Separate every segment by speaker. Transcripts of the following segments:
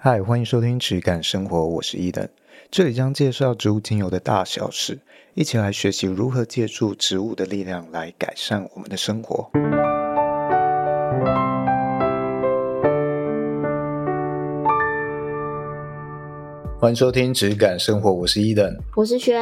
Speaker 1: 嗨，欢迎收听质感生活，我是伊登，这里将介绍植物精油的大小事，一起来学习如何借助植物的力量来改善我们的生活。欢迎收听质感生活，我是伊登，
Speaker 2: 我是轩。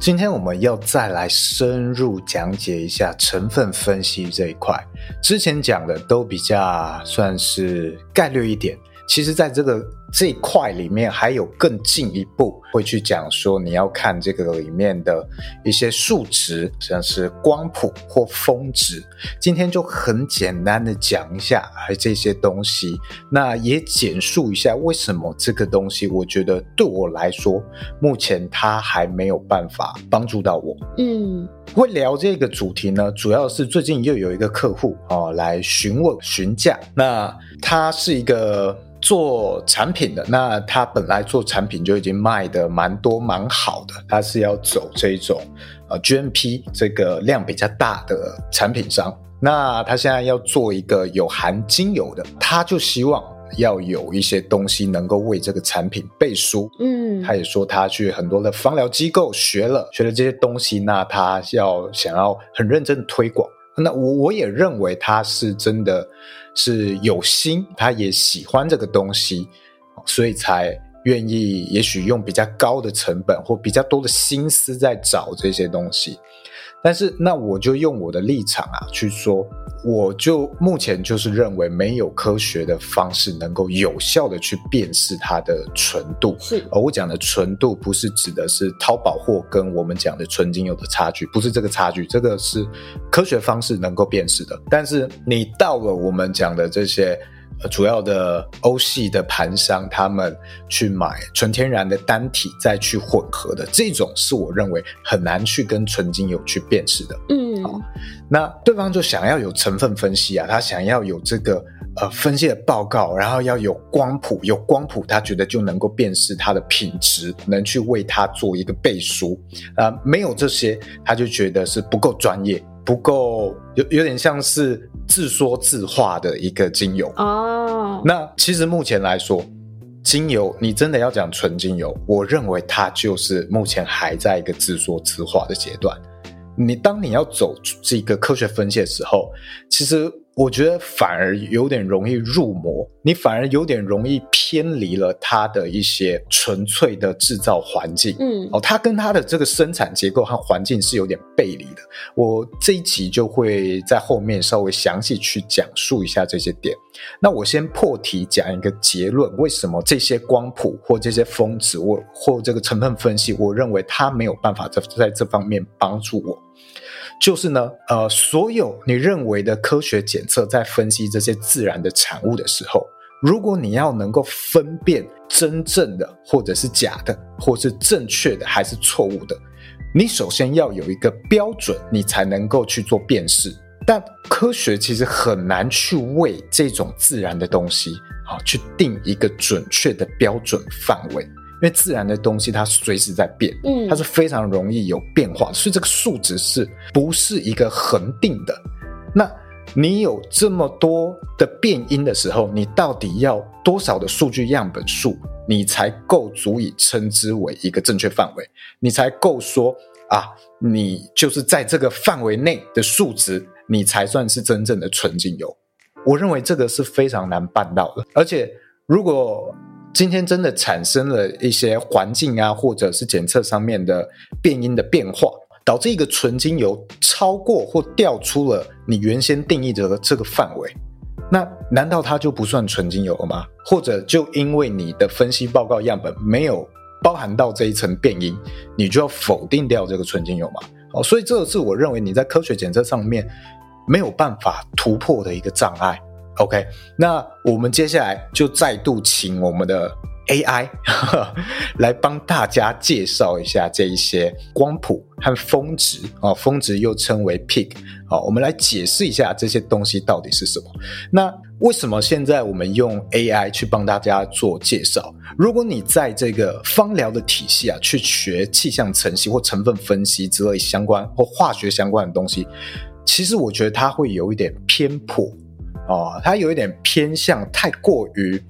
Speaker 1: 今天我们要再来深入讲解一下成分分析这一块，之前讲的都比较算是概率一点。其实，在这个这一块里面，还有更进一步会去讲说，你要看这个里面的一些数值，像是光谱或峰值。今天就很简单的讲一下，而这些东西，那也简述一下为什么这个东西，我觉得对我来说，目前它还没有办法帮助到我。
Speaker 2: 嗯，
Speaker 1: 会聊这个主题呢，主要是最近又有一个客户哦来询问询价，那他是一个。做产品的，那他本来做产品就已经卖的蛮多蛮好的，他是要走这种呃 GMP 这个量比较大的产品商，那他现在要做一个有含精油的，他就希望要有一些东西能够为这个产品背书。嗯，他也说他去很多的芳疗机构学了学了这些东西，那他要想要很认真的推广。那我我也认为他是真的是有心，他也喜欢这个东西，所以才愿意，也许用比较高的成本或比较多的心思在找这些东西。但是，那我就用我的立场啊去说，我就目前就是认为没有科学的方式能够有效的去辨识它的纯度。是，而我讲的纯度不是指的是淘宝货跟我们讲的纯精油的差距，不是这个差距，这个是科学方式能够辨识的。但是你到了我们讲的这些。主要的欧系的盘商，他们去买纯天然的单体，再去混合的这种，是我认为很难去跟纯精油去辨识的。嗯，好，那对方就想要有成分分析啊，他想要有这个呃分析的报告，然后要有光谱，有光谱，他觉得就能够辨识它的品质，能去为它做一个背书啊，呃，没有这些，他就觉得是不够专业。不够有有点像是自说自话的一个精油哦。那其实目前来说，精油你真的要讲纯精油，我认为它就是目前还在一个自说自话的阶段。你当你要走这个科学分析的时候，其实。我觉得反而有点容易入魔，你反而有点容易偏离了它的一些纯粹的制造环境。嗯，哦，它跟它的这个生产结构和环境是有点背离的。我这一集就会在后面稍微详细去讲述一下这些点。那我先破题讲一个结论：为什么这些光谱或这些峰值，我或这个成分分析，我认为它没有办法在在这方面帮助我。就是呢，呃，所有你认为的科学检测，在分析这些自然的产物的时候，如果你要能够分辨真正的或者是假的，或是正确的还是错误的，你首先要有一个标准，你才能够去做辨识。但科学其实很难去为这种自然的东西，啊，去定一个准确的标准范围。因为自然的东西它随时在变，嗯，它是非常容易有变化，所以这个数值是不是一个恒定的？那你有这么多的变因的时候，你到底要多少的数据样本数，你才够足以称之为一个正确范围？你才够说啊，你就是在这个范围内的数值，你才算是真正的纯精油？我认为这个是非常难办到的，而且如果。今天真的产生了一些环境啊，或者是检测上面的变音的变化，导致一个纯精油超过或掉出了你原先定义的这个范围，那难道它就不算纯精油了吗？或者就因为你的分析报告样本没有包含到这一层变音，你就要否定掉这个纯精油吗？哦，所以这是我认为你在科学检测上面没有办法突破的一个障碍。OK，那我们接下来就再度请我们的 AI 来帮大家介绍一下这一些光谱和峰值啊，峰值又称为 peak 啊，我们来解释一下这些东西到底是什么。那为什么现在我们用 AI 去帮大家做介绍？如果你在这个芳疗的体系啊，去学气象成析或成分分析之类相关或化学相关的东西，其实我觉得它会有一点偏颇。哦，它有一点偏向太过于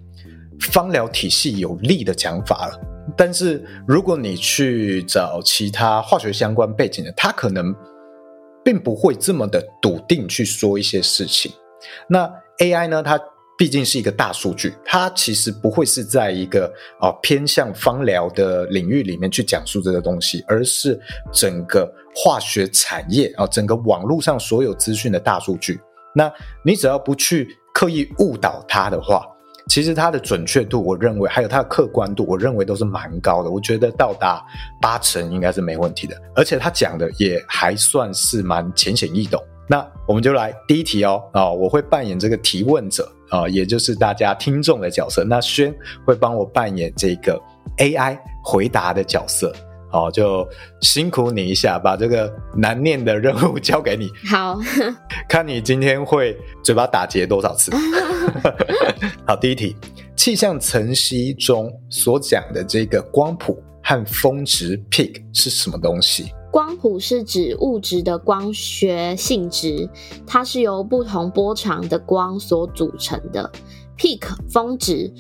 Speaker 1: 芳疗体系有利的讲法了。但是如果你去找其他化学相关背景的，他可能并不会这么的笃定去说一些事情。那 AI 呢？它毕竟是一个大数据，它其实不会是在一个啊、偏向芳疗的领域里面去讲述这个东西，而是整个化学产业啊、整个网络上所有资讯的大数据。那你只要不去刻意误导它的话，其实它的准确度，我认为还有它的客观度，我认为都是蛮高的。我觉得到达八成应该是没问题的，而且他讲的也还算是蛮浅显易懂。那我们就来第一题哦，啊，我会扮演这个提问者啊，也就是大家听众的角色。那轩会帮我扮演这个 AI 回答的角色，好，就辛苦你一下，把这个难念的任务交给你。
Speaker 2: 好，
Speaker 1: 看你今天会嘴巴打结多少次。好，第一题，气象层析中所讲的这个光谱和峰值 peak 是什么东西？
Speaker 2: 光谱是指物质的光学性质，它是由不同波长的光所组成的。Peak 峰值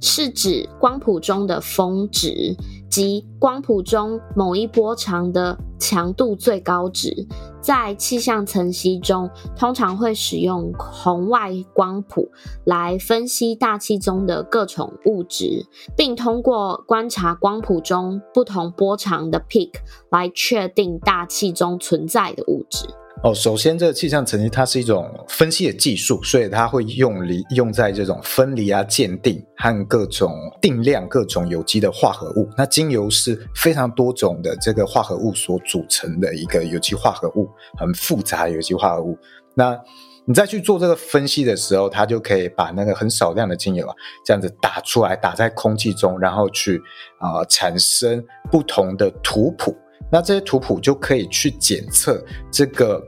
Speaker 2: 是指光谱中的峰值。即光谱中某一波长的强度最高值，在气象层析中，通常会使用红外光谱来分析大气中的各种物质，并通过观察光谱中不同波长的 peak 来确定大气中存在的物质。
Speaker 1: 哦，首先，这个气象层析它是一种分析的技术，所以它会用离用在这种分离啊、鉴定和各种定量各种有机的化合物。那精油是非常多种的这个化合物所组成的一个有机化合物，很复杂有机化合物。那你再去做这个分析的时候，它就可以把那个很少量的精油啊，这样子打出来，打在空气中，然后去啊、产生不同的图谱。那这些图谱就可以去检测这个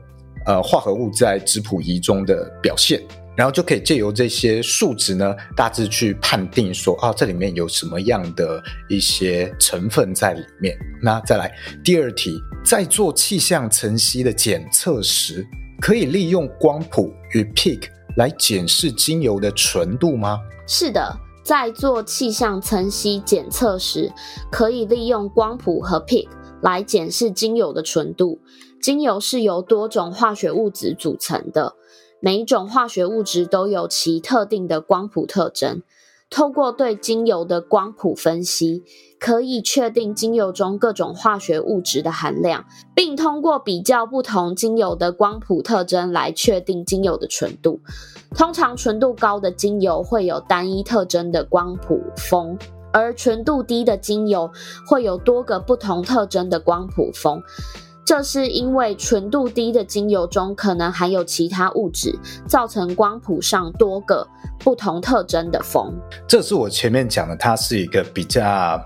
Speaker 1: 呃化合物在质谱仪中的表现，然后就可以借由这些数值呢，大致去判定说啊，这里面有什么样的一些成分在里面。那再来第二题，在做气象层析的检测时，可以利用光谱与 peak 来检视精油的纯度吗？
Speaker 2: 是的，在做气象层析检测时，可以利用光谱和 peak。来检视精油的纯度。精油是由多种化学物质组成的，每一种化学物质都有其特定的光谱特征。透过对精油的光谱分析，可以确定精油中各种化学物质的含量，并通过比较不同精油的光谱特征来确定精油的纯度。通常，纯度高的精油会有单一特征的光谱峰。而纯度低的精油会有多个不同特征的光谱峰，这是因为纯度低的精油中可能含有其他物质，造成光谱上多个不同特征的峰。
Speaker 1: 这是我前面讲的，它是一个比较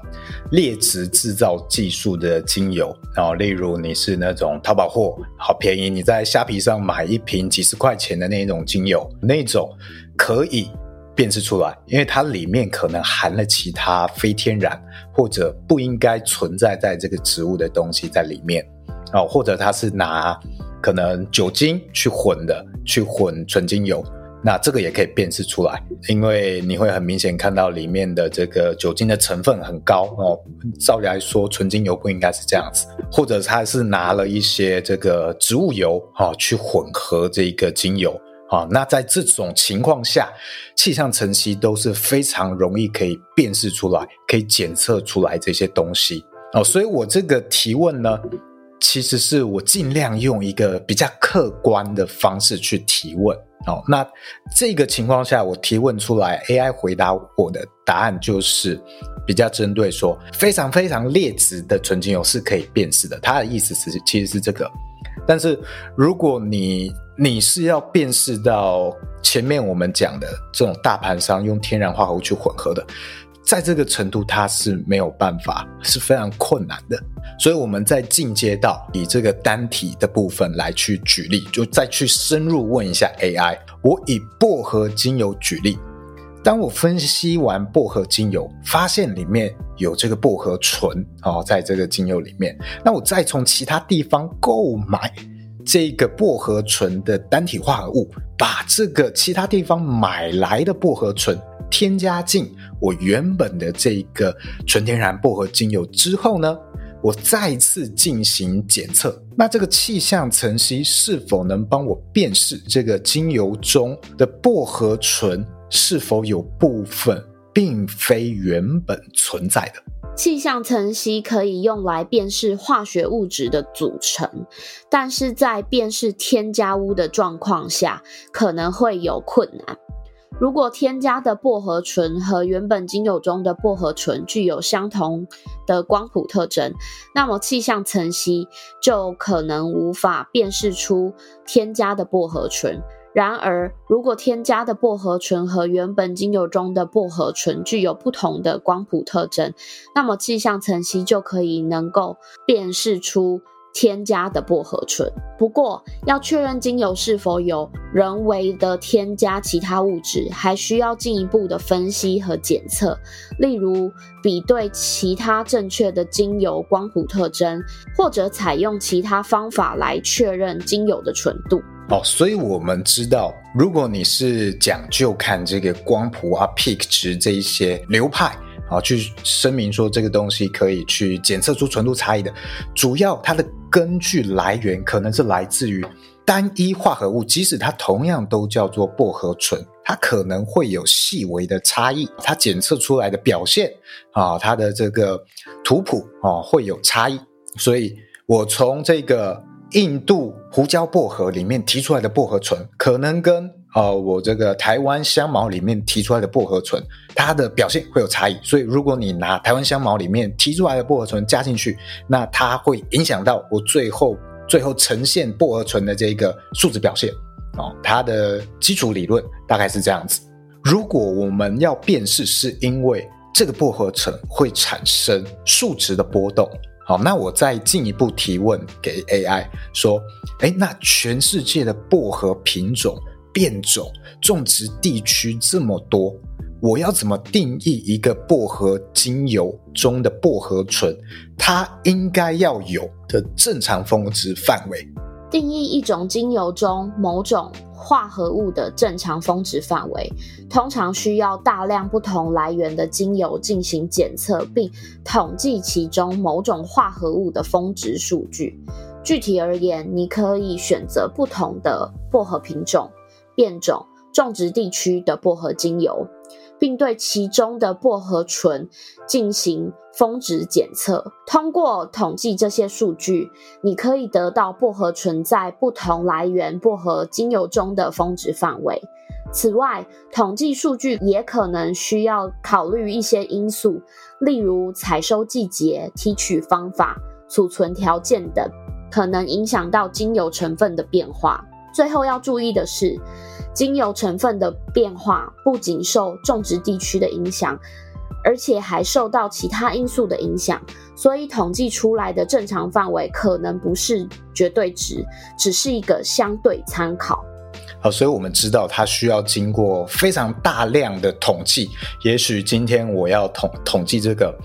Speaker 1: 劣质制造技术的精油。然后，例如你是那种淘宝货，好便宜，你在虾皮上买一瓶几十块钱的那种精油，那种可以。辨识出来，因为它里面可能含了其他非天然或者不应该存在在这个植物的东西在里面，哦，或者它是拿可能酒精去混的，去混纯精油，那这个也可以辨识出来，因为你会很明显看到里面的这个酒精的成分很高哦。照理来说，纯精油不应该是这样子，或者它是拿了一些这个植物油啊去混合这个精油。啊，那在这种情况下，气象层析都是非常容易可以辨识出来，可以检测出来这些东西哦。所以我这个提问呢，其实是我尽量用一个比较客观的方式去提问哦。那这个情况下，我提问出来，AI 回答我的答案就是比较针对说非常非常劣质的纯精油是可以辨识的。它的意思是其实是这个，但是如果你你是要辨识到前面我们讲的这种大盘商用天然化合物去混合的，在这个程度它是没有办法，是非常困难的。所以我们在进阶到以这个单体的部分来去举例，就再去深入问一下 AI。我以薄荷精油举例，当我分析完薄荷精油，发现里面有这个薄荷醇哦，在这个精油里面，那我再从其他地方购买。这个薄荷醇的单体化合物，把这个其他地方买来的薄荷醇添加进我原本的这个纯天然薄荷精油之后呢，我再次进行检测，那这个气象层析是否能帮我辨识这个精油中的薄荷醇是否有部分并非原本存在的？
Speaker 2: 气象层析可以用来辨识化学物质的组成，但是在辨识添加物的状况下，可能会有困难。如果添加的薄荷醇和原本精油中的薄荷醇具有相同的光谱特征，那么气象层析就可能无法辨识出添加的薄荷醇。然而，如果添加的薄荷醇和原本精油中的薄荷醇具有不同的光谱特征，那么气象层析就可以能够辨识出添加的薄荷醇。不过，要确认精油是否有人为的添加其他物质，还需要进一步的分析和检测，例如比对其他正确的精油光谱特征，或者采用其他方法来确认精油的纯度。
Speaker 1: 哦，所以我们知道，如果你是讲究看这个光谱啊、peak 值这一些流派啊，去声明说这个东西可以去检测出纯度差异的，主要它的根据来源可能是来自于单一化合物，即使它同样都叫做薄荷醇，它可能会有细微的差异，它检测出来的表现啊，它的这个图谱啊会有差异，所以我从这个。印度胡椒薄荷里面提出来的薄荷醇，可能跟呃我这个台湾香茅里面提出来的薄荷醇，它的表现会有差异。所以如果你拿台湾香茅里面提出来的薄荷醇加进去，那它会影响到我最后最后呈现薄荷醇的这个数值表现。哦，它的基础理论大概是这样子。如果我们要辨识，是因为这个薄荷醇会产生数值的波动。好，那我再进一步提问给 AI 说，诶，那全世界的薄荷品种、变种、种植地区这么多，我要怎么定义一个薄荷精油中的薄荷醇？它应该要有的正常峰值范围？
Speaker 2: 定义一种精油中某种化合物的正常峰值范围，通常需要大量不同来源的精油进行检测，并统计其中某种化合物的峰值数据。具体而言，你可以选择不同的薄荷品种、变种、种植地区的薄荷精油。并对其中的薄荷醇进行峰值检测。通过统计这些数据，你可以得到薄荷醇在不同来源薄荷精油中的峰值范围。此外，统计数据也可能需要考虑一些因素，例如采收季节、提取方法、储存条件等，可能影响到精油成分的变化。最后要注意的是，精油成分的变化不仅受种植地区的影响，而且还受到其他因素的影响，所以统计出来的正常范围可能不是绝对值，只是一个相对参考。
Speaker 1: 好，所以我们知道它需要经过非常大量的统计。也许今天我要统统计这个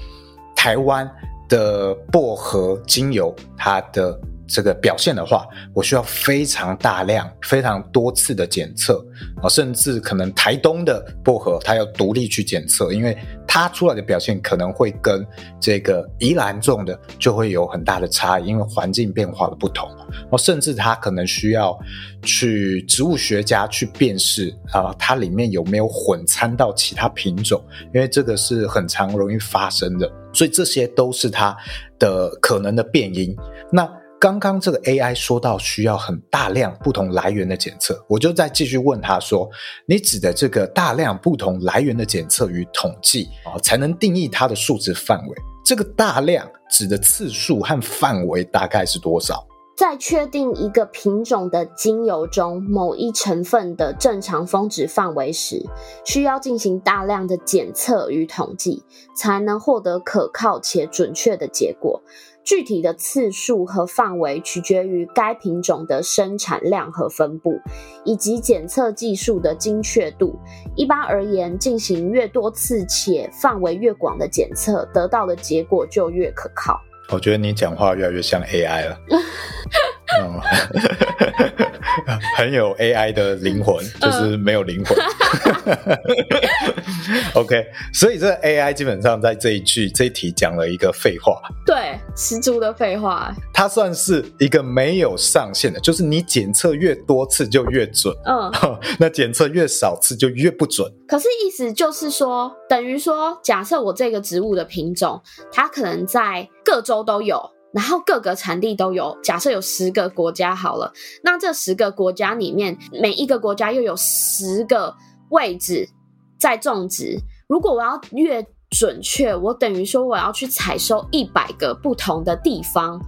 Speaker 1: 台湾的薄荷精油，它的。这个表现的话，我需要非常大量、非常多次的检测啊，甚至可能台东的薄荷它要独立去检测，因为它出来的表现可能会跟这个宜兰种的就会有很大的差异，因为环境变化的不同哦，甚至它可能需要去植物学家去辨识啊，它里面有没有混掺到其他品种，因为这个是很常容易发生的，所以这些都是它的可能的变因。那刚刚这个 AI 说到需要很大量不同来源的检测，我就再继续问他说：“你指的这个大量不同来源的检测与统计啊，才能定义它的数值范围？这个大量指的次数和范围大概是多少？”
Speaker 2: 在确定一个品种的精油中某一成分的正常峰值范围时，需要进行大量的检测与统计，才能获得可靠且准确的结果。具体的次数和范围取决于该品种的生产量和分布，以及检测技术的精确度。一般而言，进行越多次且范围越广的检测，得到的结果就越可靠。
Speaker 1: 我觉得你讲话越来越像 AI 了。嗯 很有 AI 的灵魂，就是没有灵魂。嗯、OK，所以这个 AI 基本上在这一句这一题讲了一个废话，
Speaker 2: 对，十足的废话。
Speaker 1: 它算是一个没有上限的，就是你检测越多次就越准，嗯，那检测越少次就越不准。
Speaker 2: 可是意思就是说，等于说，假设我这个植物的品种，它可能在各州都有。然后各个产地都有，假设有十个国家好了，那这十个国家里面，每一个国家又有十个位置在种植。如果我要越准确，我等于说我要去采收一百个不同的地方，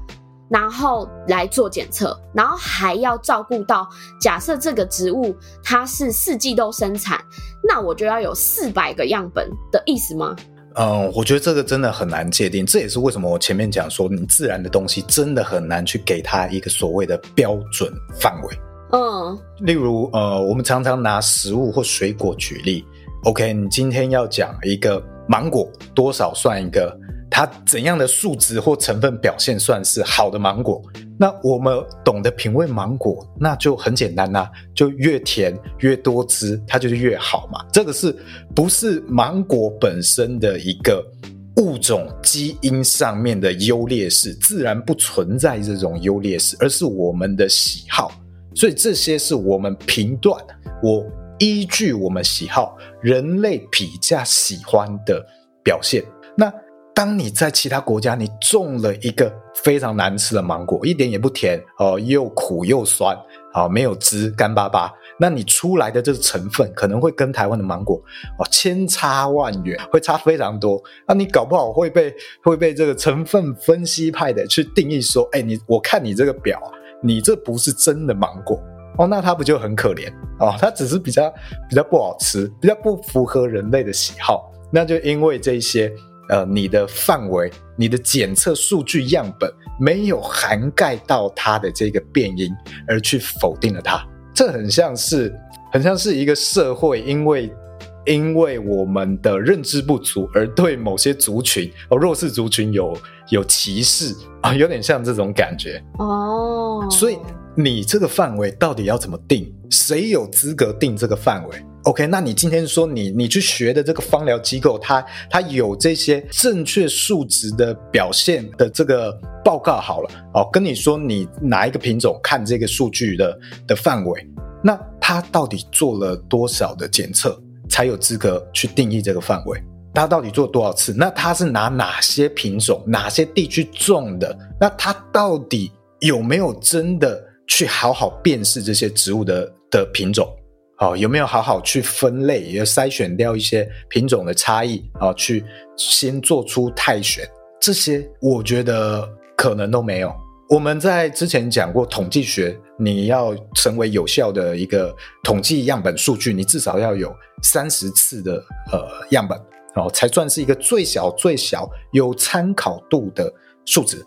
Speaker 2: 然后来做检测，然后还要照顾到，假设这个植物它是四季都生产，那我就要有四百个样本的意思吗？
Speaker 1: 嗯，我觉得这个真的很难界定，这也是为什么我前面讲说，你自然的东西真的很难去给它一个所谓的标准范围。嗯，例如，呃，我们常常拿食物或水果举例。OK，你今天要讲一个芒果多少算一个？它怎样的数值或成分表现算是好的芒果？那我们懂得品味芒果，那就很简单呐、啊，就越甜越多汁，它就是越好嘛。这个是不是芒果本身的一个物种基因上面的优劣势？自然不存在这种优劣势，而是我们的喜好。所以这些是我们评断，我依据我们喜好，人类比较喜欢的表现。那当你在其他国家，你种了一个非常难吃的芒果，一点也不甜哦，又苦又酸，啊，没有汁，干巴巴。那你出来的这个成分可能会跟台湾的芒果哦千差万远，会差非常多。那你搞不好会被会被这个成分分析派的去定义说，哎，你我看你这个表，你这不是真的芒果哦，那它不就很可怜哦？它只是比较比较不好吃，比较不符合人类的喜好。那就因为这些。呃，你的范围，你的检测数据样本没有涵盖到它的这个变因，而去否定了它，这很像是，很像是一个社会，因为因为我们的认知不足，而对某些族群哦，弱势族群有有歧视啊，有点像这种感觉哦。所以你这个范围到底要怎么定？谁有资格定这个范围？OK，那你今天说你你去学的这个芳疗机构，它它有这些正确数值的表现的这个报告好了，哦，跟你说你哪一个品种看这个数据的的范围，那它到底做了多少的检测才有资格去定义这个范围？它到底做多少次？那它是拿哪些品种、哪些地区种的？那它到底有没有真的去好好辨识这些植物的的品种？哦，有没有好好去分类，也筛选掉一些品种的差异啊？去先做出泰选，这些我觉得可能都没有。我们在之前讲过统计学，你要成为有效的一个统计样本数据，你至少要有三十次的呃样本哦，才算是一个最小最小有参考度的数值。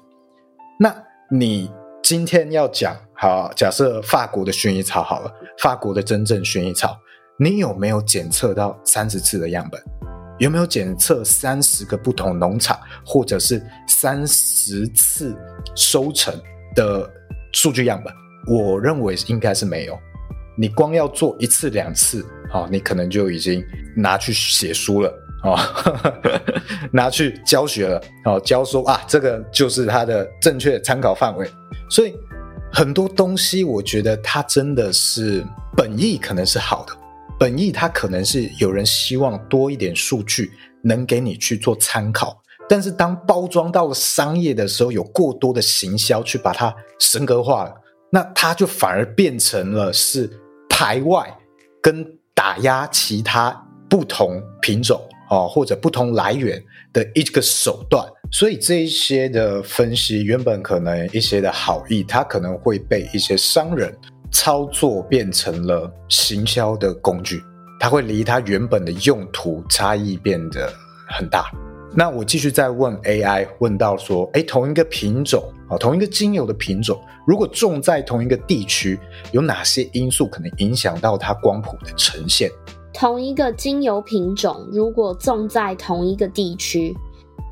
Speaker 1: 那你今天要讲？好，假设法国的薰衣草好了，法国的真正薰衣草，你有没有检测到三十次的样本？有没有检测三十个不同农场，或者是三十次收成的数据样本？我认为应该是没有。你光要做一次两次，好，你可能就已经拿去写书了啊，拿去教学了，哦，教说啊，这个就是它的正确参考范围，所以。很多东西，我觉得它真的是本意可能是好的，本意它可能是有人希望多一点数据能给你去做参考，但是当包装到了商业的时候，有过多的行销去把它神格化了，那它就反而变成了是排外跟打压其他不同品种哦，或者不同来源的一个手段。所以这一些的分析，原本可能一些的好意，它可能会被一些商人操作变成了行销的工具，它会离它原本的用途差异变得很大。那我继续再问 AI，问到说，诶，同一个品种啊，同一个精油的品种，如果种在同一个地区，有哪些因素可能影响到它光谱的呈现？
Speaker 2: 同一个精油品种，如果种在同一个地区。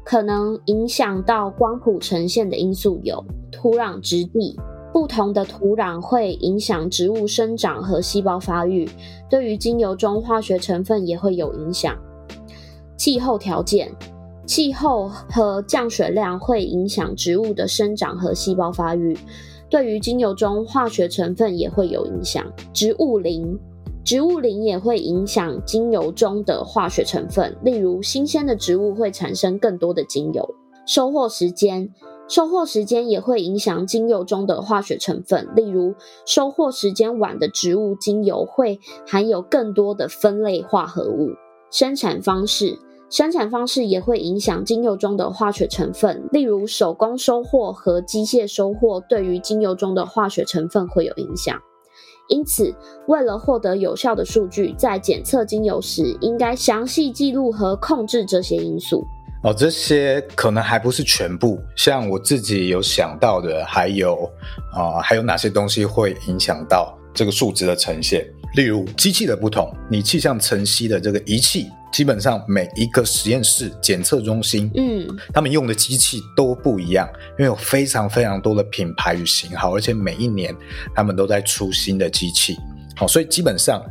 Speaker 2: 可能影响到光谱呈现的因素有土壤质地、不同的土壤会影响植物生长和细胞发育，对于精油中化学成分也会有影响。气候条件，气候和降水量会影响植物的生长和细胞发育，对于精油中化学成分也会有影响。植物龄，植物龄也会影响精油中的化学成分，例如新鲜的植物会产生更多的精油。收获时间。收获时间也会影响精油中的化学成分，例如收获时间晚的植物精油会含有更多的酚类化合物。生产方式，生产方式也会影响精油中的化学成分，例如手工收获和机械收获对于精油中的化学成分会有影响。因此，为了获得有效的数据，在检测精油时，应该详细记录和控制这些因素。
Speaker 1: 哦，这些可能还不是全部。像我自己有想到的，还有啊、还有哪些东西会影响到这个数值的呈现？例如机器的不同，你气象晨曦的这个仪器，基本上每一个实验室检测中心，嗯，他们用的机器都不一样，因为有非常非常多的品牌与型号，而且每一年他们都在出新的机器。好、哦，所以基本上。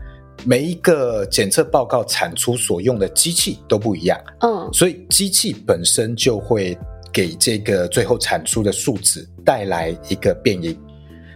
Speaker 1: 每一个检测报告产出所用的机器都不一样，嗯，所以机器本身就会给这个最后产出的数值带来一个变异，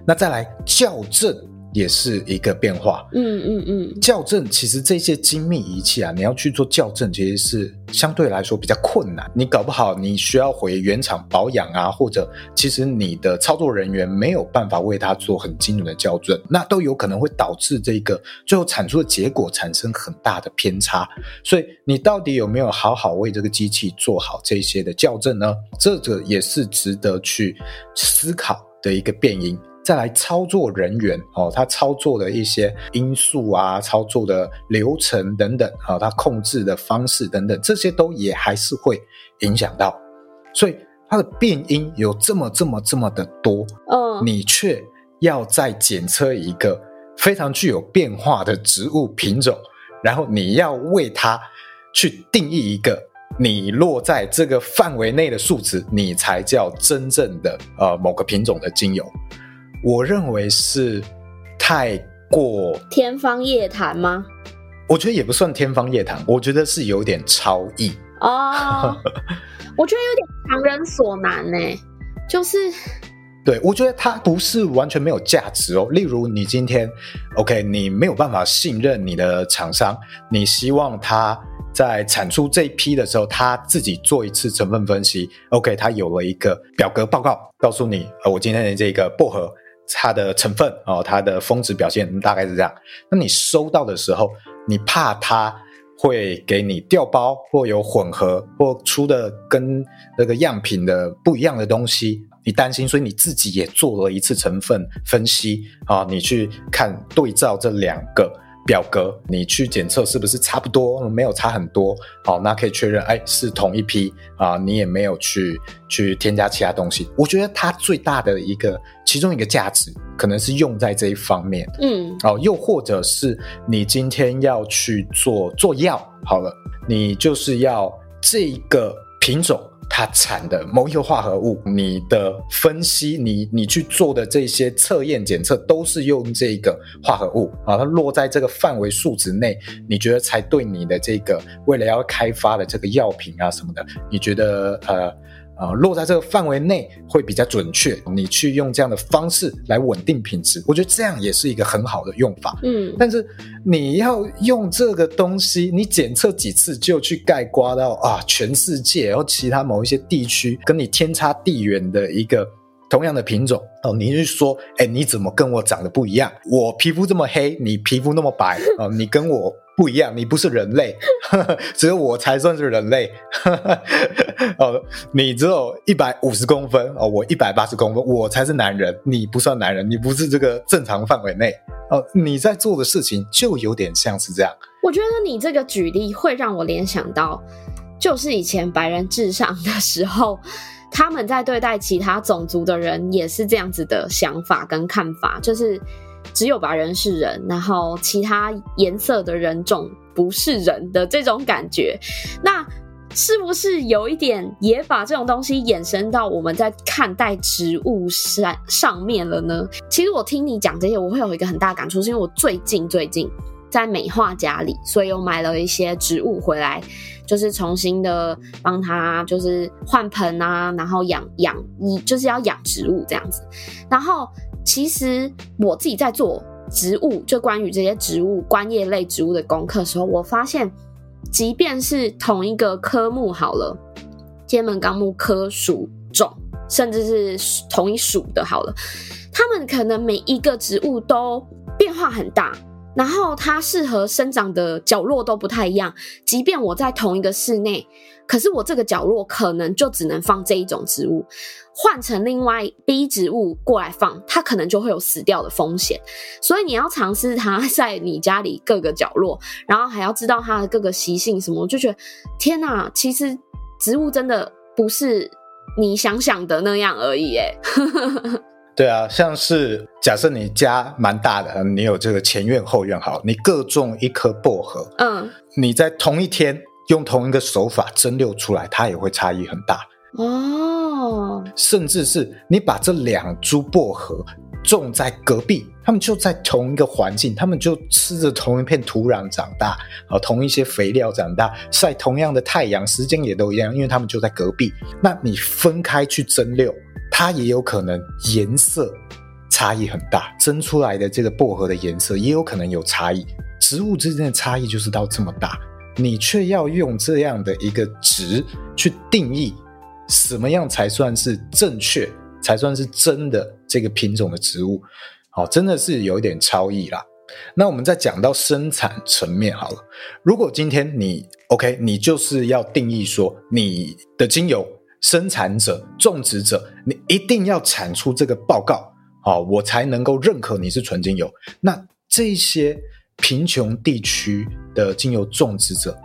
Speaker 1: 那再来校正。也是一个变化，嗯嗯嗯。校正其实这些精密仪器啊，你要去做校正，其实是相对来说比较困难。你搞不好你需要回原厂保养啊，或者其实你的操作人员没有办法为它做很精准的校正，那都有可能会导致这个最后产出的结果产生很大的偏差。所以你到底有没有好好为这个机器做好这些的校正呢？这个也是值得去思考的一个变因。再来操作人员哦，他操作的一些因素啊，操作的流程等等啊，他控制的方式等等，这些都也还是会影响到。所以它的变因有这么这么这么的多，嗯，你却要再检测一个非常具有变化的植物品种，然后你要为它去定义一个你落在这个范围内的数值，你才叫真正的呃某个品种的精油。我认为是太过
Speaker 2: 天方夜谭吗？
Speaker 1: 我觉得也不算天方夜谭，我觉得是有点超意
Speaker 2: 哦。我觉得有点强人所难呢，就是
Speaker 1: 对，我觉得它不是完全没有价值哦。例如，你今天 OK，你没有办法信任你的厂商，你希望他在产出这一批的时候，他自己做一次成分分析。OK，他有了一个表格报告，告诉你，呃，我今天的这个薄荷。它的成分哦，它的峰值表现大概是这样。那你收到的时候，你怕它会给你调包，或有混合，或出的跟那个样品的不一样的东西，你担心，所以你自己也做了一次成分分析啊，你去看对照这两个。表格，你去检测是不是差不多？没有差很多，好，那可以确认，哎，是同一批啊，你也没有去去添加其他东西。我觉得它最大的一个其中一个价值，可能是用在这一方面，嗯，哦，又或者是你今天要去做做药，好了，你就是要这一个品种。它产的某一个化合物，你的分析，你你去做的这些测验检测，都是用这个化合物啊，它落在这个范围数值内，你觉得才对你的这个未来要开发的这个药品啊什么的，你觉得呃？啊，落在这个范围内会比较准确。你去用这样的方式来稳定品质，我觉得这样也是一个很好的用法。嗯，但是你要用这个东西，你检测几次就去盖刮到啊，全世界，然后其他某一些地区跟你天差地远的一个同样的品种哦，你是说，哎，你怎么跟我长得不一样？我皮肤这么黑，你皮肤那么白哦，你跟我。不一样，你不是人类，只有我才算是人类。哦，你只有一百五十公分哦，我一百八十公分，我才是男人，你不算男人，你不是这个正常范围内哦。你在做的事情就有点像是这样。
Speaker 2: 我觉得你这个举例会让我联想到，就是以前白人至上的时候，他们在对待其他种族的人也是这样子的想法跟看法，就是。只有白人是人，然后其他颜色的人种不是人的这种感觉。那是不是有一点也把这种东西延伸到我们在看待植物上上面了呢？其实我听你讲这些，我会有一个很大感触，是因为我最近最近在美化家里，所以我买了一些植物回来，就是重新的帮它就是换盆啊，然后养养你就是要养植物这样子。然后其实我自己在做植物，就关于这些植物观叶类植物的功课的时候，我发现。即便是同一个科目好了，天门纲目科属种，甚至是同一属的好了，它们可能每一个植物都变化很大，然后它适合生长的角落都不太一样。即便我在同一个室内，可是我这个角落可能就只能放这一种植物。换成另外 B 植物过来放，它可能就会有死掉的风险，所以你要尝试它在你家里各个角落，然后还要知道它的各个习性什么，我就觉得天哪，其实植物真的不是你想想的那样而已，哎。
Speaker 1: 对啊，像是假设你家蛮大的，你有这个前院后院，好，你各种一颗薄荷，
Speaker 2: 嗯，
Speaker 1: 你在同一天用同一个手法蒸馏出来，它也会差异很大。
Speaker 2: 哦，
Speaker 1: 甚至是你把这两株薄荷种在隔壁，他们就在同一个环境，他们就吃着同一片土壤长大，啊，同一些肥料长大，晒同样的太阳，时间也都一样，因为他们就在隔壁。那你分开去蒸馏，它也有可能颜色差异很大，蒸出来的这个薄荷的颜色也有可能有差异。植物之间的差异就是到这么大，你却要用这样的一个值去定义。什么样才算是正确，才算是真的这个品种的植物？好，真的是有一点超异啦。那我们再讲到生产层面好了，如果今天你 OK，你就是要定义说你的精油生产者、种植者，你一定要产出这个报告，好，我才能够认可你是纯精油。那这些贫穷地区的精油种植者，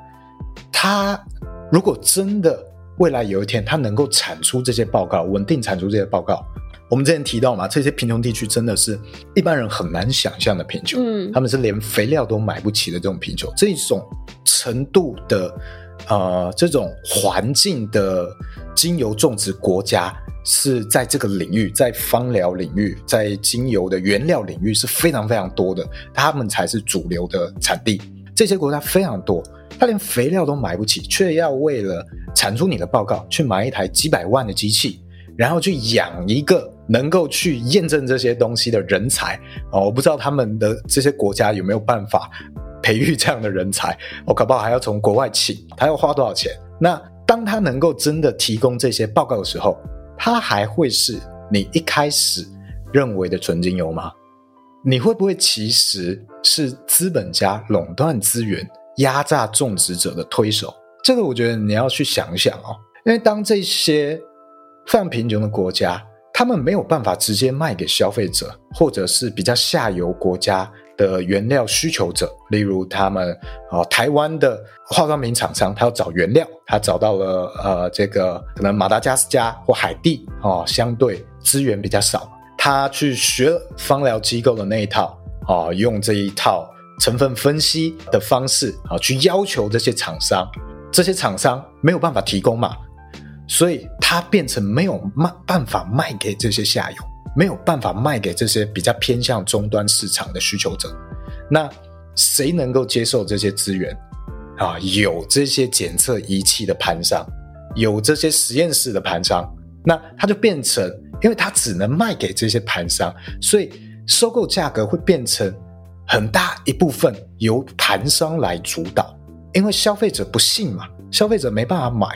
Speaker 1: 他如果真的未来有一天，他能够产出这些报告，稳定产出这些报告。我们之前提到嘛，这些贫穷地区真的是一般人很难想象的贫穷，嗯，他们是连肥料都买不起的这种贫穷，这种程度的，呃，这种环境的精油种植国家是在这个领域，在芳疗领域，在精油的原料领域是非常非常多的，他们才是主流的产地。这些国家非常多。他连肥料都买不起，却要为了产出你的报告去买一台几百万的机器，然后去养一个能够去验证这些东西的人才哦。我不知道他们的这些国家有没有办法培育这样的人才，我搞不好还要从国外请，他要花多少钱？那当他能够真的提供这些报告的时候，它还会是你一开始认为的纯精油吗？你会不会其实是资本家垄断资源？压榨种植者的推手，这个我觉得你要去想一想哦，因为当这些非常贫穷的国家，他们没有办法直接卖给消费者，或者是比较下游国家的原料需求者，例如他们哦，台湾的化妆品厂商，他要找原料，他找到了呃，这个可能马达加斯加或海地哦，相对资源比较少，他去学芳疗机构的那一套哦，用这一套。成分分析的方式啊，去要求这些厂商，这些厂商没有办法提供嘛，所以他变成没有卖办法卖给这些下游，没有办法卖给这些比较偏向终端市场的需求者。那谁能够接受这些资源啊？有这些检测仪器的盘商，有这些实验室的盘商，那它就变成，因为它只能卖给这些盘商，所以收购价格会变成。很大一部分由盘商来主导，因为消费者不信嘛，消费者没办法买，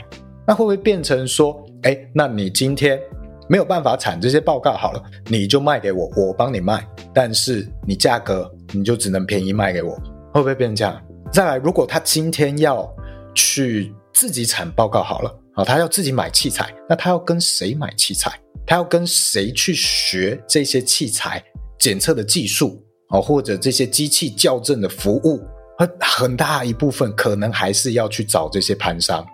Speaker 1: 那会不会变成说，哎，那你今天没有办法产这些报告好了，你就卖给我，我帮你卖，但是你价格你就只能便宜卖给我，会不会变成这样？再来，如果他今天要去自己产报告好了，啊，他要自己买器材，那他要跟谁买器材？他要跟谁去学这些器材检测的技术？啊，或者这些机器校正的服务，很很大一部分可能还是要去找这些盘商。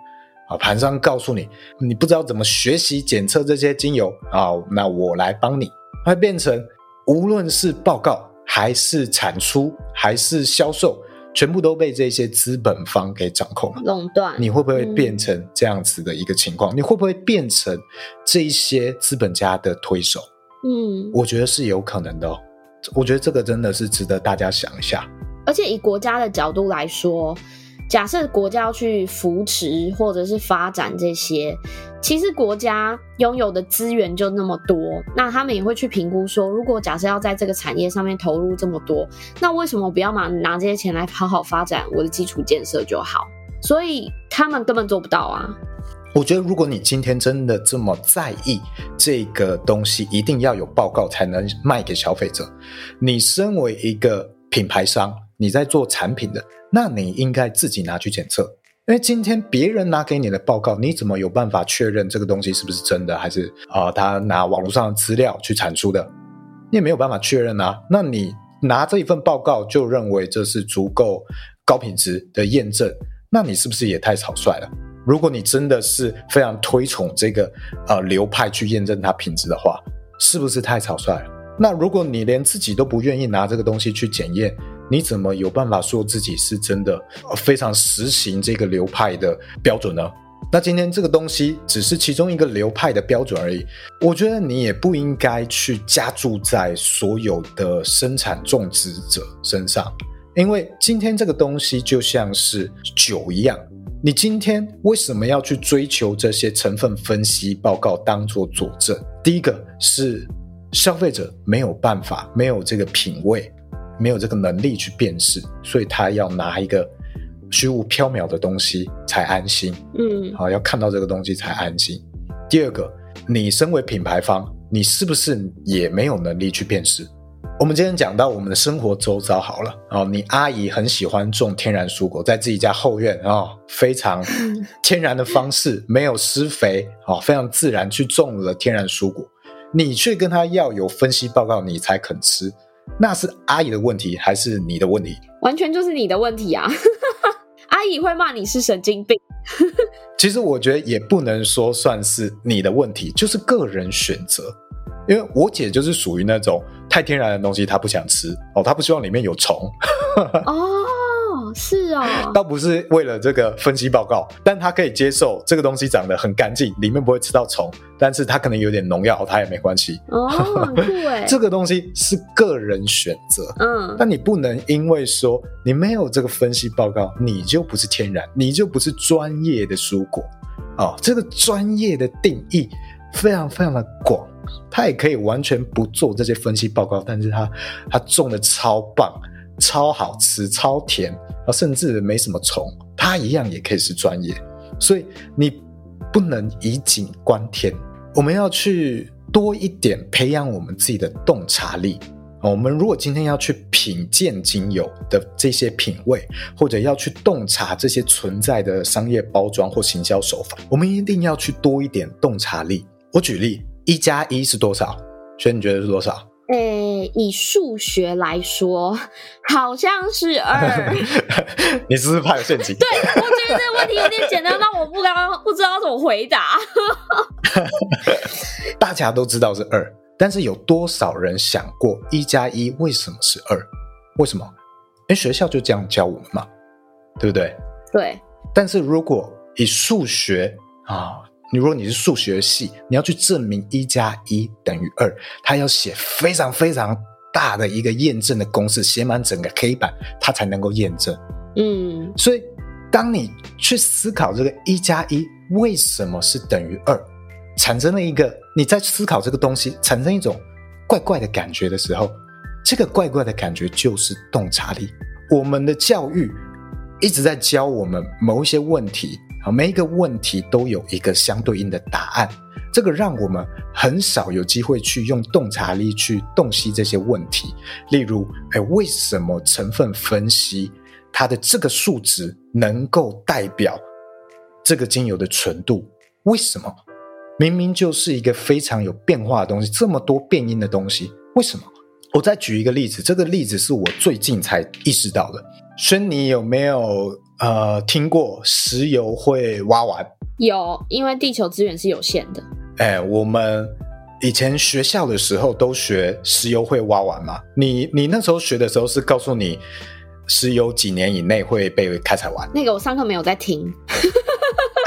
Speaker 1: 啊，盘商告诉你，你不知道怎么学习检测这些精油啊，那我来帮你。会变成无论是报告还是产出还是销售，全部都被这些资本方给掌控了，
Speaker 2: 垄断，
Speaker 1: 你会不会变成这样子的一个情况？嗯、你会不会变成这一些资本家的推手？嗯，我觉得是有可能的哦。我觉得这个真的是值得大家想一下。
Speaker 2: 而且以国家的角度来说，假设国家要去扶持或者是发展这些，其实国家拥有的资源就那么多，那他们也会去评估说，如果假设要在这个产业上面投入这么多，那为什么不要拿拿这些钱来好好发展我的基础建设就好？所以他们根本做不到啊。
Speaker 1: 我觉得，如果你今天真的这么在意这个东西，一定要有报告才能卖给消费者。你身为一个品牌商，你在做产品的，那你应该自己拿去检测。因为今天别人拿给你的报告，你怎么有办法确认这个东西是不是真的，还是啊、呃、他拿网络上的资料去产出的？你也没有办法确认啊。那你拿这一份报告就认为这是足够高品质的验证，那你是不是也太草率了？如果你真的是非常推崇这个呃流派去验证它品质的话，是不是太草率了？那如果你连自己都不愿意拿这个东西去检验，你怎么有办法说自己是真的非常实行这个流派的标准呢？那今天这个东西只是其中一个流派的标准而已。我觉得你也不应该去加注在所有的生产种植者身上，因为今天这个东西就像是酒一样。你今天为什么要去追求这些成分分析报告当做佐证？第一个是消费者没有办法，没有这个品味，没有这个能力去辨识，所以他要拿一个虚无缥缈的东西才安心。嗯，好，要看到这个东西才安心。第二个，你身为品牌方，你是不是也没有能力去辨识？我们今天讲到我们的生活周遭好了哦，你阿姨很喜欢种天然蔬果，在自己家后院哦，非常天然的方式，没有施肥哦，非常自然去种了天然蔬果。你却跟她要有分析报告，你才肯吃，那是阿姨的问题还是你的问题？
Speaker 2: 完全就是你的问题啊！阿姨会骂你是神经病。
Speaker 1: 其实我觉得也不能说算是你的问题，就是个人选择。因为我姐就是属于那种太天然的东西，她不想吃哦，她不希望里面有虫。
Speaker 2: 哦，是哦，
Speaker 1: 倒不是为了这个分析报告，但他可以接受这个东西长得很干净，里面不会吃到虫，但是他可能有点农药，他也没关系。
Speaker 2: 哦，对，
Speaker 1: 这个东西是个人选择，嗯，但你不能因为说你没有这个分析报告，你就不是天然，你就不是专业的蔬果哦。这个专业的定义非常非常的广。他也可以完全不做这些分析报告，但是他他种的超棒、超好吃、超甜，啊甚至没什么虫，他一样也可以是专业。所以你不能以景观天，我们要去多一点培养我们自己的洞察力。我们如果今天要去品鉴精油的这些品味，或者要去洞察这些存在的商业包装或行销手法，我们一定要去多一点洞察力。我举例。一加一是多少？所以你觉得是多少？
Speaker 2: 诶、欸，以数学来说，好像是二。
Speaker 1: 你是不是怕有陷阱？
Speaker 2: 对，我觉得这个问题有点简单，让我不刚刚不知道怎么回答。
Speaker 1: 大家都知道是二，但是有多少人想过一加一为什么是二？为什么？因为学校就这样教我们嘛，对不对？
Speaker 2: 对。
Speaker 1: 但是如果以数学啊。你如果你是数学系，你要去证明一加一等于二，他要写非常非常大的一个验证的公式，写满整个黑板，他才能够验证。嗯，所以当你去思考这个一加一为什么是等于二，产生了一个你在思考这个东西，产生一种怪怪的感觉的时候，这个怪怪的感觉就是洞察力。我们的教育一直在教我们某一些问题。每一个问题都有一个相对应的答案，这个让我们很少有机会去用洞察力去洞悉这些问题。例如，哎，为什么成分分析它的这个数值能够代表这个精油的纯度？为什么？明明就是一个非常有变化的东西，这么多变音的东西，为什么？我再举一个例子，这个例子是我最近才意识到的。轩尼有没有？呃，听过石油会挖完？
Speaker 2: 有，因为地球资源是有限的。
Speaker 1: 哎，我们以前学校的时候都学石油会挖完嘛？你你那时候学的时候是告诉你石油几年以内会被开采完。
Speaker 2: 那个我上课没有在听。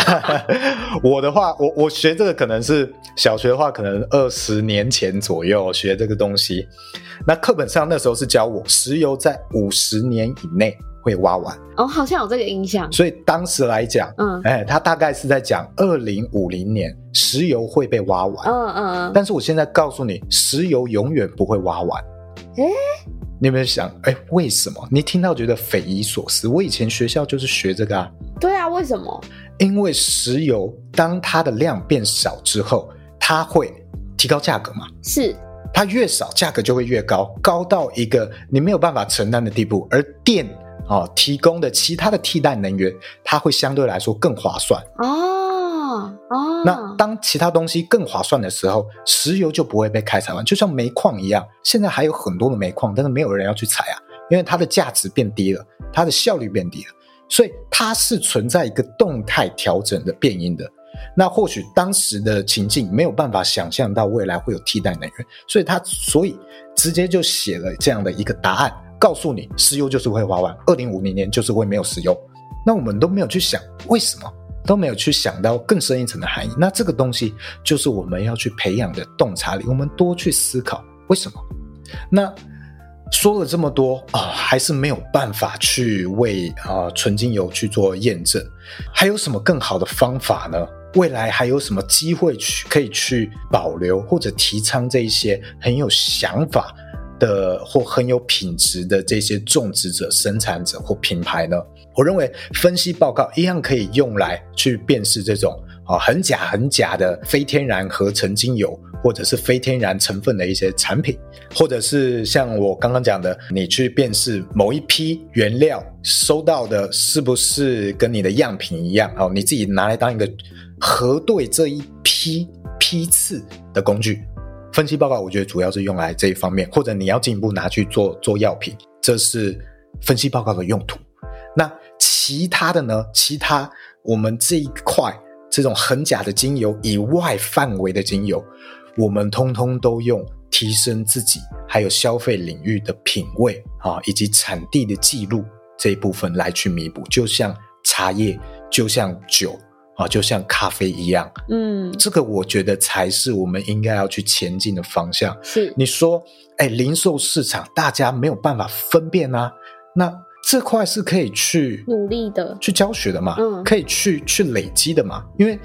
Speaker 1: 我的话，我我学这个可能是小学的话，可能二十年前左右学这个东西。那课本上那时候是教我，石油在五十年以内会挖完。
Speaker 2: 哦，好像有这个印象。
Speaker 1: 所以当时来讲，嗯，哎，他大概是在讲二零五零年石油会被挖完。嗯嗯嗯。但是我现在告诉你，石油永远不会挖完。哎你有没有想，哎，为什么？你听到觉得匪夷所思？我以前学校就是学这个啊。
Speaker 2: 对啊，为什么？
Speaker 1: 因为石油当它的量变少之后，它会提高价格嘛？
Speaker 2: 是。
Speaker 1: 它越少，价格就会越高，高到一个你没有办法承担的地步。而电啊、哦、提供的其他的替代能源，它会相对来说更划算。
Speaker 2: 哦哦。
Speaker 1: 那当其他东西更划算的时候，石油就不会被开采完，就像煤矿一样。现在还有很多的煤矿，但是没有人要去采啊，因为它的价值变低了，它的效率变低了，所以它是存在一个动态调整的变因的。那或许当时的情境没有办法想象到未来会有替代能源，所以他所以直接就写了这样的一个答案，告诉你石油就是会花完，二零五零年就是会没有石油。那我们都没有去想为什么，都没有去想到更深一层的含义。那这个东西就是我们要去培养的洞察力，我们多去思考为什么。那说了这么多啊、还是没有办法去为啊纯精油去做验证，还有什么更好的方法呢？未来还有什么机会去可以去保留或者提倡这一些很有想法的或很有品质的这些种植者、生产者或品牌呢？我认为分析报告一样可以用来去辨识这种啊很假很假的非天然合成精油，或者是非天然成分的一些产品，或者是像我刚刚讲的，你去辨识某一批原料收到的是不是跟你的样品一样哦，你自己拿来当一个。核对这一批批次的工具分析报告，我觉得主要是用来这一方面，或者你要进一步拿去做做药品，这是分析报告的用途。那其他的呢？其他我们这一块这种很假的精油以外范围的精油，我们通通都用提升自己还有消费领域的品味啊，以及产地的记录这一部分来去弥补，就像茶叶，就像酒。啊，就像咖啡一样，嗯，这个我觉得才是我们应该要去前进的方向。
Speaker 2: 是
Speaker 1: 你说，哎，零售市场大家没有办法分辨啊，那这块是可以去
Speaker 2: 努力的，
Speaker 1: 去教学的嘛，嗯，可以去去累积的嘛，因为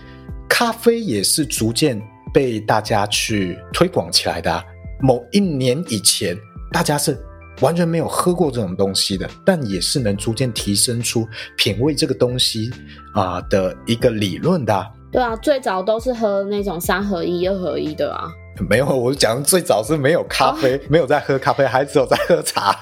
Speaker 1: 咖啡也是逐渐被大家去推广起来的啊。某一年以前，大家是。完全没有喝过这种东西的，但也是能逐渐提升出品味这个东西啊的一个理论的啊。
Speaker 2: 对啊，最早都是喝那种三合一、二合一的啊。
Speaker 1: 没有，我讲最早是没有咖啡，哦、没有在喝咖啡，还只有在喝茶。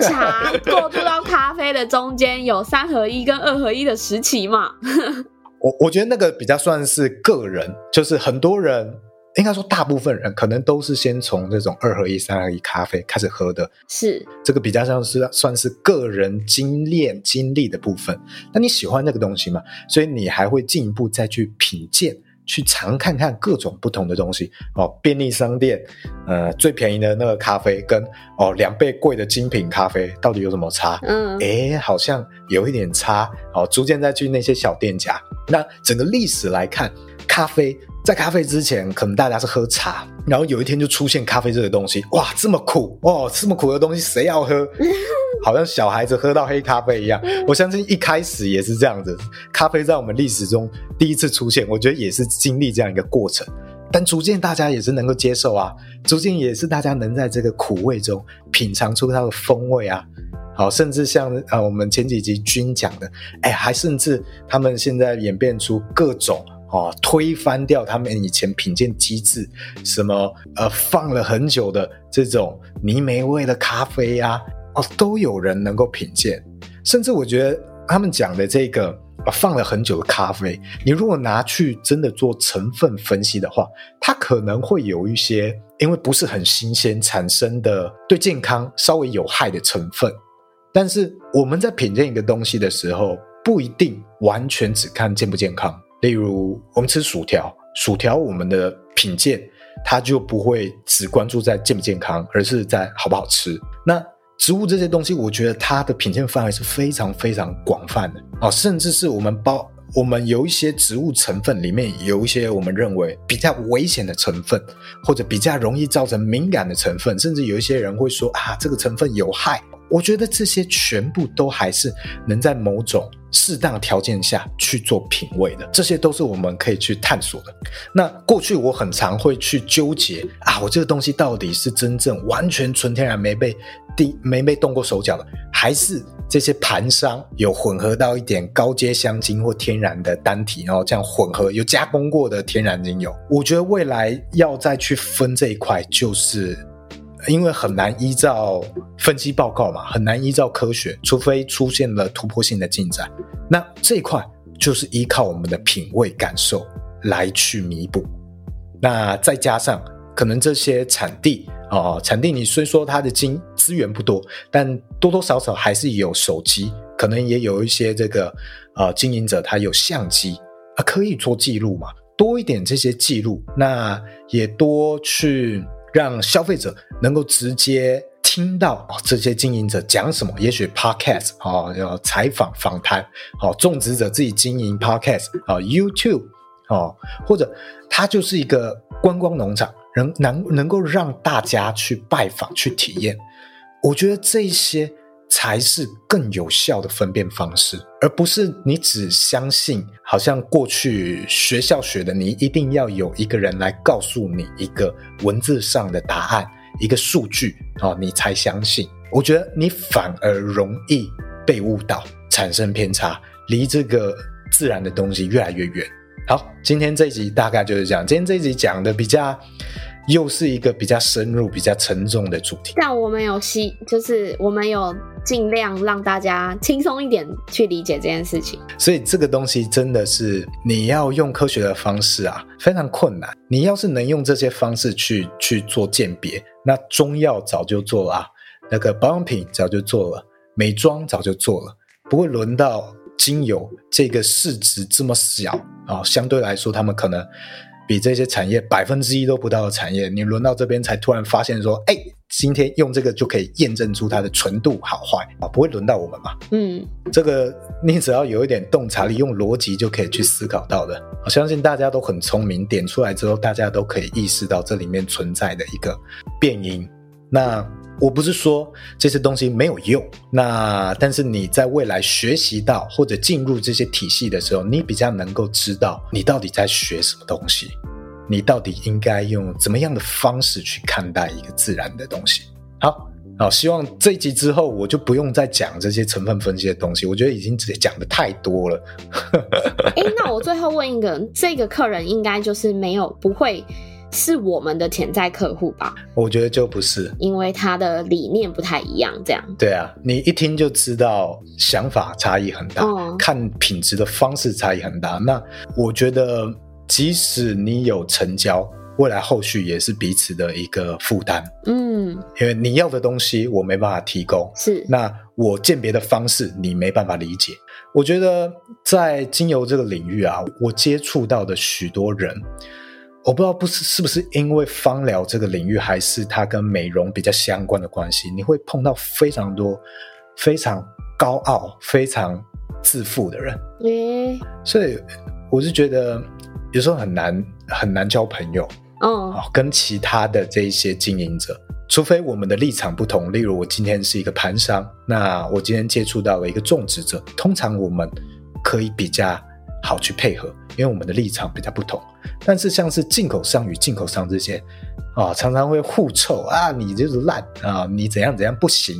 Speaker 2: 茶过渡到咖啡的中间有三合一跟二合一的时期嘛？
Speaker 1: 我我觉得那个比较算是个人，就是很多人。应该说，大部分人可能都是先从这种二合一、三合一咖啡开始喝的，
Speaker 2: 是
Speaker 1: 这个比较像是算是个人经验经历的部分。那你喜欢那个东西吗？所以你还会进一步再去品鉴、去尝看看各种不同的东西哦。便利商店，呃，最便宜的那个咖啡跟哦两倍贵的精品咖啡到底有什么差？嗯，诶，好像有一点差。哦，逐渐再去那些小店家。那整个历史来看，咖啡。在咖啡之前，可能大家是喝茶，然后有一天就出现咖啡这个东西，哇，这么苦哦，这么苦的东西谁要喝？好像小孩子喝到黑咖啡一样。我相信一开始也是这样子，咖啡在我们历史中第一次出现，我觉得也是经历这样一个过程。但逐渐大家也是能够接受啊，逐渐也是大家能在这个苦味中品尝出它的风味啊。好，甚至像呃，我们前几集君讲的，哎，还甚至他们现在演变出各种。哦，推翻掉他们以前品鉴机制，什么呃放了很久的这种泥煤味的咖啡呀、啊，哦，都有人能够品鉴。甚至我觉得他们讲的这个、放了很久的咖啡，你如果拿去真的做成分分析的话，它可能会有一些因为不是很新鲜产生的对健康稍微有害的成分。但是我们在品鉴一个东西的时候，不一定完全只看健不健康。例如，我们吃薯条，薯条我们的品鉴，它就不会只关注在健不健康，而是在好不好吃。那植物这些东西，我觉得它的品鉴范围是非常非常广泛的啊，甚至是我们包我们有一些植物成分里面有一些我们认为比较危险的成分，或者比较容易造成敏感的成分，甚至有一些人会说啊，这个成分有害。我觉得这些全部都还是能在某种适当条件下去做品味的，这些都是我们可以去探索的。那过去我很常会去纠结啊，我这个东西到底是真正完全纯天然没被第没被动过手脚的，还是这些盘商有混合到一点高阶香精或天然的单体，然后这样混合有加工过的天然精油？我觉得未来要再去分这一块，就是。因为很难依照分析报告嘛，很难依照科学，除非出现了突破性的进展。那这一块就是依靠我们的品味感受来去弥补。那再加上可能这些产地啊、哦，产地你虽说它的经资源不多，但多多少少还是有手机，可能也有一些这个呃经营者他有相机啊，可以做记录嘛，多一点这些记录，那也多去。让消费者能够直接听到这些经营者讲什么，也许 podcast 啊，要采访访谈，哦，种植者自己经营 podcast 啊，YouTube 哦，或者它就是一个观光农场，能能能够让大家去拜访去体验，我觉得这些。才是更有效的分辨方式，而不是你只相信，好像过去学校学的，你一定要有一个人来告诉你一个文字上的答案，一个数据啊，你才相信。我觉得你反而容易被误导，产生偏差，离这个自然的东西越来越远。好，今天这一集大概就是这样。今天这一集讲的比较。又是一个比较深入、比较沉重的主题。但我们有吸，就是我们有尽量让大家轻松一点去理解这件事情。所以这个东西真的是你要用科学的方式啊，非常困难。你要是能用这些方式去去做鉴别，那中药早就做了，那个保养品早就做了，美妆早就做了，不会轮到精油这个市值这么小啊。相对来说，他们可能。比这些产业百分之一都不到的产业，你轮到这边才突然发现说，哎，今天用这个就可以验证出它的纯度好坏啊，不会轮到我们嘛？嗯，这个你只要有一点洞察力，用逻辑就可以去思考到的。我相信大家都很聪明，点出来之后，大家都可以意识到这里面存在的一个变因。那。我不是说这些东西没有用，那但是你在未来学习到或者进入这些体系的时候，你比较能够知道你到底在学什么东西，你到底应该用怎么样的方式去看待一个自然的东西。好，好，希望这一集之后我就不用再讲这些成分分析的东西，我觉得已经直接讲得太多了。哎、那我最后问一个，这个客人应该就是没有不会。是我们的潜在客户吧？我觉得就不是，因为他的理念不太一样。这样对啊，你一听就知道想法差异很大，哦，看品质的方式差异很大。那我觉得，即使你有成交，未来后续也是彼此的一个负担。嗯，因为你要的东西我没办法提供，是那我鉴别的方式你没办法理解。我觉得在精油这个领域啊，我接触到的许多人。我不知道不是是不是因为芳疗这个领域，还是它跟美容比较相关的关系，你会碰到非常多非常高傲、非常自负的人。嗯，所以我是觉得有时候很难很难交朋友。哦，跟其他的这一些经营者，除非我们的立场不同。例如，我今天是一个盘商，那我今天接触到了一个种植者，通常我们可以比较好去配合，因为我们的立场比较不同。但是像是进口商与进口商之间，啊，常常会互臭啊，你就是烂啊，你怎样怎样不行，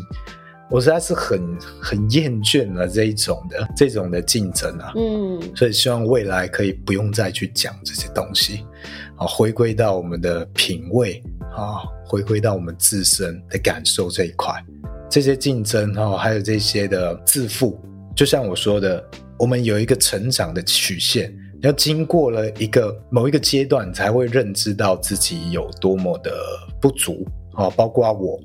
Speaker 1: 我实在是很很厌倦了这一种的这种的竞争啊，嗯，所以希望未来可以不用再去讲这些东西，啊，回归到我们的品味啊，回归到我们自身的感受这一块，这些竞争啊，还有这些的自负，就像我说的，我们有一个成长的曲线。要经过了一个某一个阶段，才会认知到自己有多么的不足啊！包括我，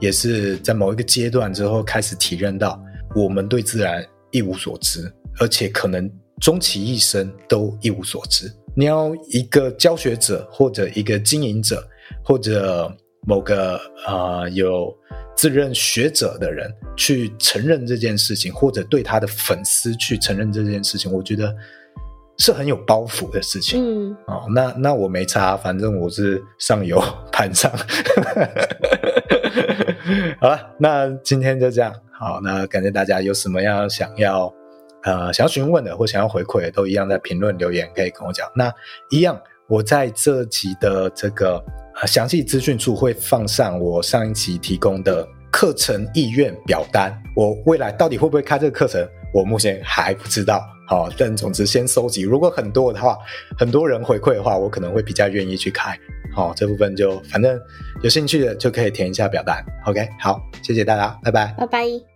Speaker 1: 也是在某一个阶段之后开始体认到，我们对自然一无所知，而且可能终其一生都一无所知。你要一个教学者，或者一个经营者，或者某个呃有自认学者的人去承认这件事情，或者对他的粉丝去承认这件事情，我觉得是很有包袱的事情。嗯，哦，那那我没差，反正我是上游盘上。好了，那今天就这样。好，那感谢大家，有什么样想要呃想要询问的或想要回馈的，都一样在评论留言可以跟我讲。那一样，我在这集的这个。详细资讯处会放上我上一期提供的课程意愿表单。我未来到底会不会开这个课程，我目前还不知道。好，但总之先收集。如果很多的话，很多人回馈的话，我可能会比较愿意去开。好，这部分就反正有兴趣的就可以填一下表单。OK，好，谢谢大家，拜拜，
Speaker 2: 拜拜。